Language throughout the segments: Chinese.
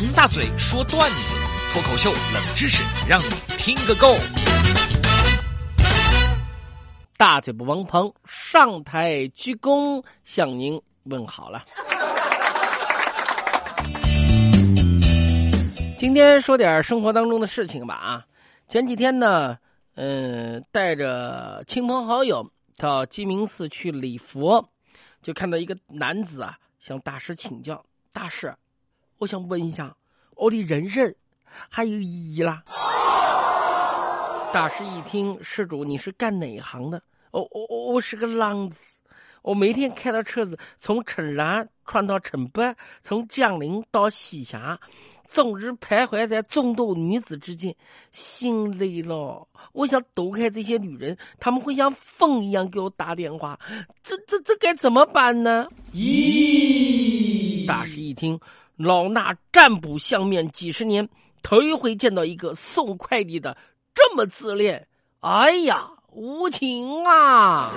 王大嘴说段子，脱口秀冷知识，让你听个够。大嘴巴王鹏上台鞠躬向您问好了。今天说点生活当中的事情吧啊，前几天呢，嗯，带着亲朋好友到鸡鸣寺去礼佛，就看到一个男子啊向大师请教：“大师，我想问一下，我的人生还有意义啦？”大师一听，施主你是干哪一行的？我我我我是个浪子，我每天开着车子从城南穿到城北，从江陵到西峡，终日徘徊在众多女子之间，心累了。我想躲开这些女人，他们会像风一样给我打电话，这这这该怎么办呢？咦！大师一听，老衲占卜相面几十年，头一回见到一个送快递的这么自恋。哎呀！无情啊！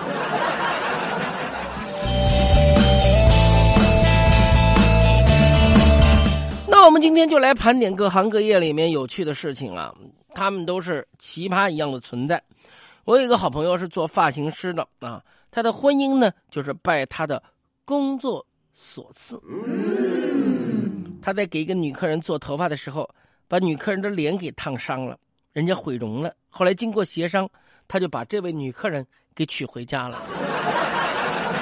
那我们今天就来盘点各行各业里面有趣的事情啊，他们都是奇葩一样的存在。我有一个好朋友是做发型师的啊，他的婚姻呢就是拜他的工作所赐。他在给一个女客人做头发的时候，把女客人的脸给烫伤了，人家毁容了。后来经过协商。他就把这位女客人给娶回家了。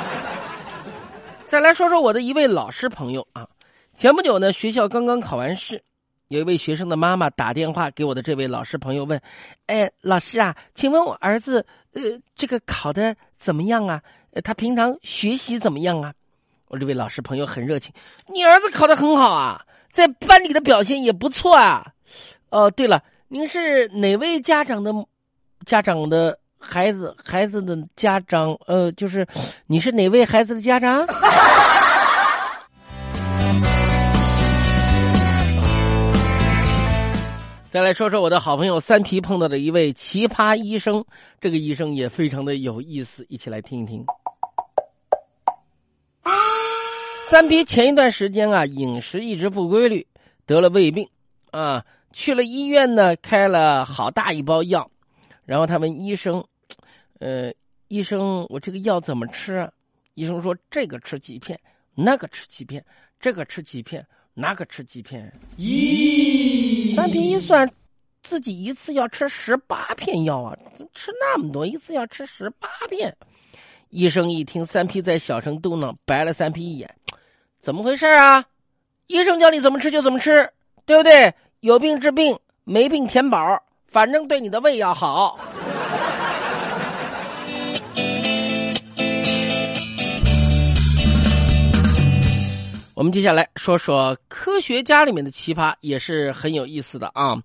再来说说我的一位老师朋友啊，前不久呢，学校刚刚考完试，有一位学生的妈妈打电话给我的这位老师朋友问：“哎，老师啊，请问我儿子呃这个考的怎么样啊？他平常学习怎么样啊？”我这位老师朋友很热情：“你儿子考的很好啊，在班里的表现也不错啊。哦，对了，您是哪位家长的？”家长的孩子，孩子的家长，呃，就是你是哪位孩子的家长？再来说说我的好朋友三皮碰到的一位奇葩医生，这个医生也非常的有意思，一起来听一听。三皮前一段时间啊，饮食一直不规律，得了胃病，啊，去了医院呢，开了好大一包药。然后他问医生：“呃，医生，我这个药怎么吃啊？”医生说：“这个吃几片，那个吃几片，这个吃几片，那个吃几片。”咦，三皮一算，自己一次要吃十八片药啊！吃那么多，一次要吃十八片。医生一听三皮在小声嘟囔，白了三皮一眼：“怎么回事啊？医生叫你怎么吃就怎么吃，对不对？有病治病，没病填饱。”反正对你的胃要好。我们接下来说说科学家里面的奇葩，也是很有意思的啊。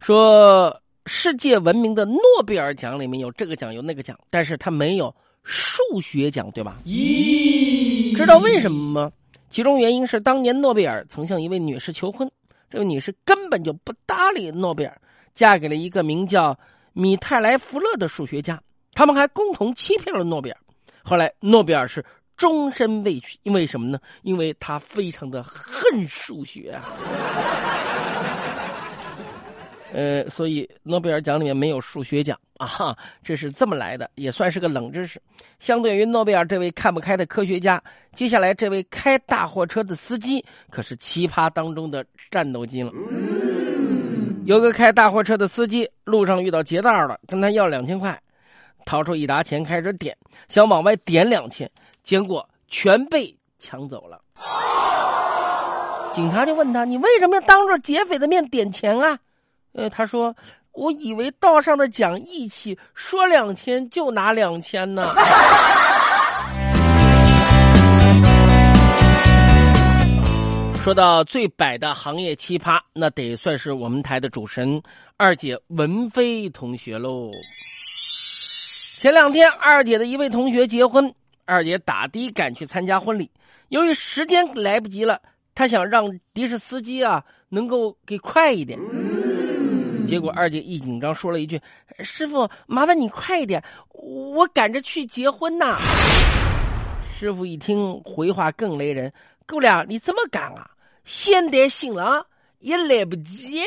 说世界闻名的诺贝尔奖里面有这个奖有那个奖，但是他没有数学奖，对吧？咦，知道为什么吗？其中原因是当年诺贝尔曾向一位女士求婚，这位女士根本就不搭理诺贝尔。嫁给了一个名叫米泰莱弗勒的数学家，他们还共同欺骗了诺贝尔。后来诺贝尔是终身未娶，因为什么呢？因为他非常的恨数学啊。呃，所以诺贝尔奖里面没有数学奖啊，哈这是这么来的，也算是个冷知识。相对于诺贝尔这位看不开的科学家，接下来这位开大货车的司机可是奇葩当中的战斗机了。有个开大货车的司机，路上遇到劫道了，跟他要两千块，掏出一沓钱开始点，想往外点两千，结果全被抢走了。警察就问他：“你为什么要当着劫匪的面点钱啊？”呃，他说：“我以为道上的讲义气，说两千就拿两千呢。”说到最摆的行业奇葩，那得算是我们台的主神二姐文飞同学喽。前两天，二姐的一位同学结婚，二姐打的赶去参加婚礼。由于时间来不及了，她想让的士司机啊能够给快一点。结果二姐一紧张说了一句：“师傅，麻烦你快一点，我赶着去结婚呐。”师傅一听，回话更雷人。姑娘，你这么赶啊？先得新郎，也来不及。